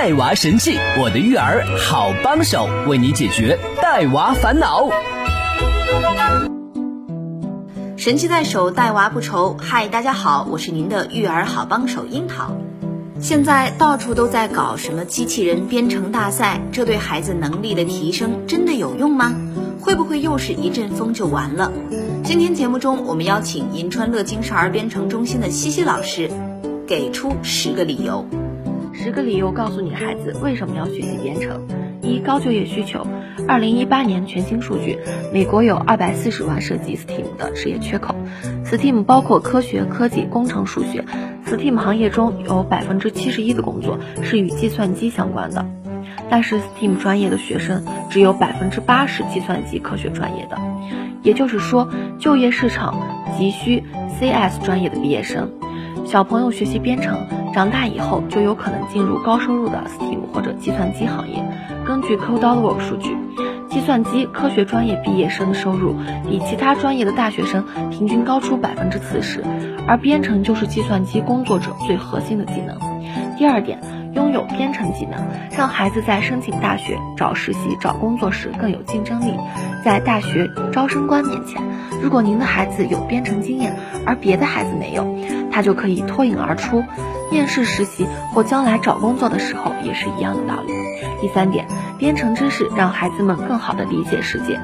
带娃神器，我的育儿好帮手，为你解决带娃烦恼。神器在手，带娃不愁。嗨，大家好，我是您的育儿好帮手樱桃。现在到处都在搞什么机器人编程大赛，这对孩子能力的提升真的有用吗？会不会又是一阵风就完了？今天节目中，我们邀请银川乐金少儿编程中心的西西老师，给出十个理由。十个理由告诉你孩子为什么要学习编程：一、高就业需求。二零一八年全新数据，美国有二百四十万涉及 STEAM 的职业缺口。STEAM 包括科学、科技、工程、数学。STEAM 行业中有百分之七十一的工作是与计算机相关的，但是 STEAM 专业的学生只有百分之八十计算机科学专业的，也就是说，就业市场急需 CS 专业的毕业生。小朋友学习编程，长大以后就有可能进入高收入的 STEAM 或者计算机行业。根据 Code.org 数据，计算机科学专业毕业生的收入比其他专业的大学生平均高出百分之四十，而编程就是计算机工作者最核心的技能。第二点，拥有编程技能，让孩子在申请大学、找实习、找工作时更有竞争力。在大学招生官面前，如果您的孩子有编程经验，而别的孩子没有，他就可以脱颖而出。面试实习或将来找工作的时候也是一样的道理。第三点，编程知识让孩子们更好地理解世界。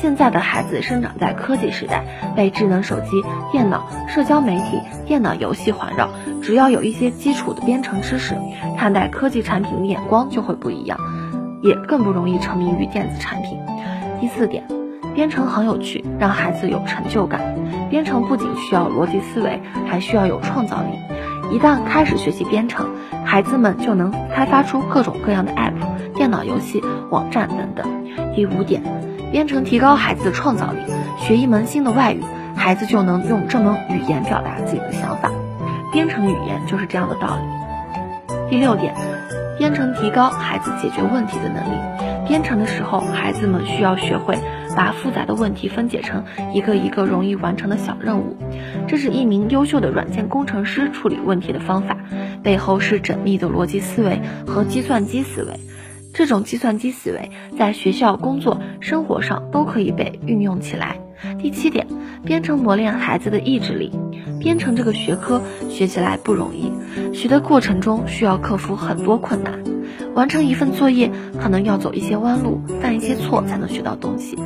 现在的孩子生长在科技时代，被智能手机、电脑、社交媒体、电脑游戏环绕，只要有一些基础的编程知识，看待科技产品的眼光就会不一样，也更不容易沉迷于电子产品。第四点，编程很有趣，让孩子有成就感。编程不仅需要逻辑思维，还需要有创造力。一旦开始学习编程，孩子们就能开发出各种各样的 App、电脑游戏、网站等等。第五点，编程提高孩子的创造力。学一门新的外语，孩子就能用这门语言表达自己的想法。编程语言就是这样的道理。第六点，编程提高孩子解决问题的能力。编程的时候，孩子们需要学会。把复杂的问题分解成一个一个容易完成的小任务，这是一名优秀的软件工程师处理问题的方法，背后是缜密的逻辑思维和计算机思维。这种计算机思维在学校、工作、生活上都可以被运用起来。第七点，编程磨练孩子的意志力。编程这个学科学起来不容易，学的过程中需要克服很多困难。完成一份作业，可能要走一些弯路，犯一些错才能学到东西。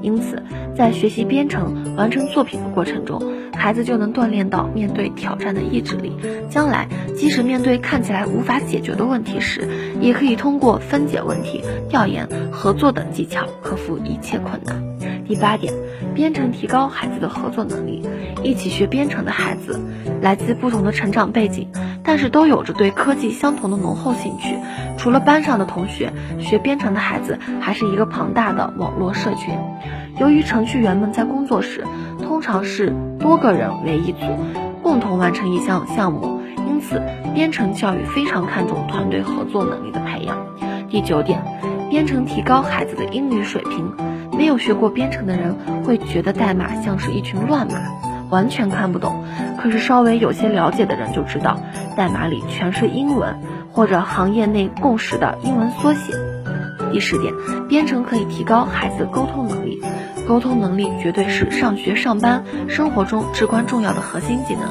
因此，在学习编程、完成作品的过程中，孩子就能锻炼到面对挑战的意志力。将来，即使面对看起来无法解决的问题时，也可以通过分解问题、调研、合作等技巧克服一切困难。第八点，编程提高孩子的合作能力。一起学编程的孩子，来自不同的成长背景，但是都有着对科技相同的浓厚兴趣。除了班上的同学，学编程的孩子还是一个庞大的网络社群。由于程序员们在工作时通常是多个人为一组，共同完成一项项目，因此编程教育非常看重团队合作能力的培养。第九点，编程提高孩子的英语水平。没有学过编程的人会觉得代码像是一群乱码，完全看不懂。可是稍微有些了解的人就知道，代码里全是英文或者行业内共识的英文缩写。第十点，编程可以提高孩子沟通能力。沟通能力绝对是上学、上班、生活中至关重要的核心技能。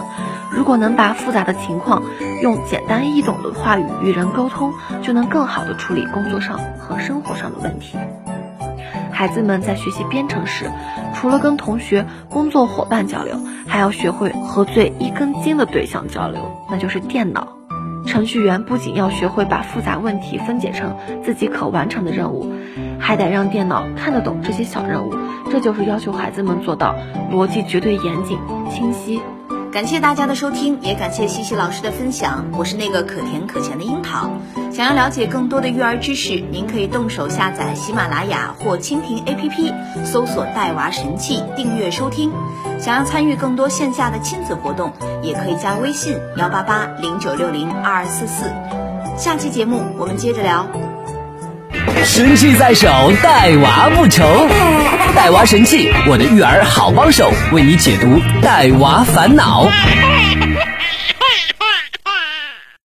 如果能把复杂的情况用简单易懂的话语与人沟通，就能更好的处理工作上和生活上的问题。孩子们在学习编程时，除了跟同学、工作伙伴交流，还要学会和最一根筋的对象交流，那就是电脑。程序员不仅要学会把复杂问题分解成自己可完成的任务，还得让电脑看得懂这些小任务。这就是要求孩子们做到逻辑绝对严谨、清晰。感谢大家的收听，也感谢西西老师的分享。我是那个可甜可咸的樱桃。想要了解更多的育儿知识，您可以动手下载喜马拉雅或蜻蜓 APP，搜索“带娃神器”，订阅收听。想要参与更多线下的亲子活动，也可以加微信幺八八零九六零二二四四。下期节目我们接着聊。神器在手，带娃不愁。带娃神器，我的育儿好帮手，为你解读带娃烦恼。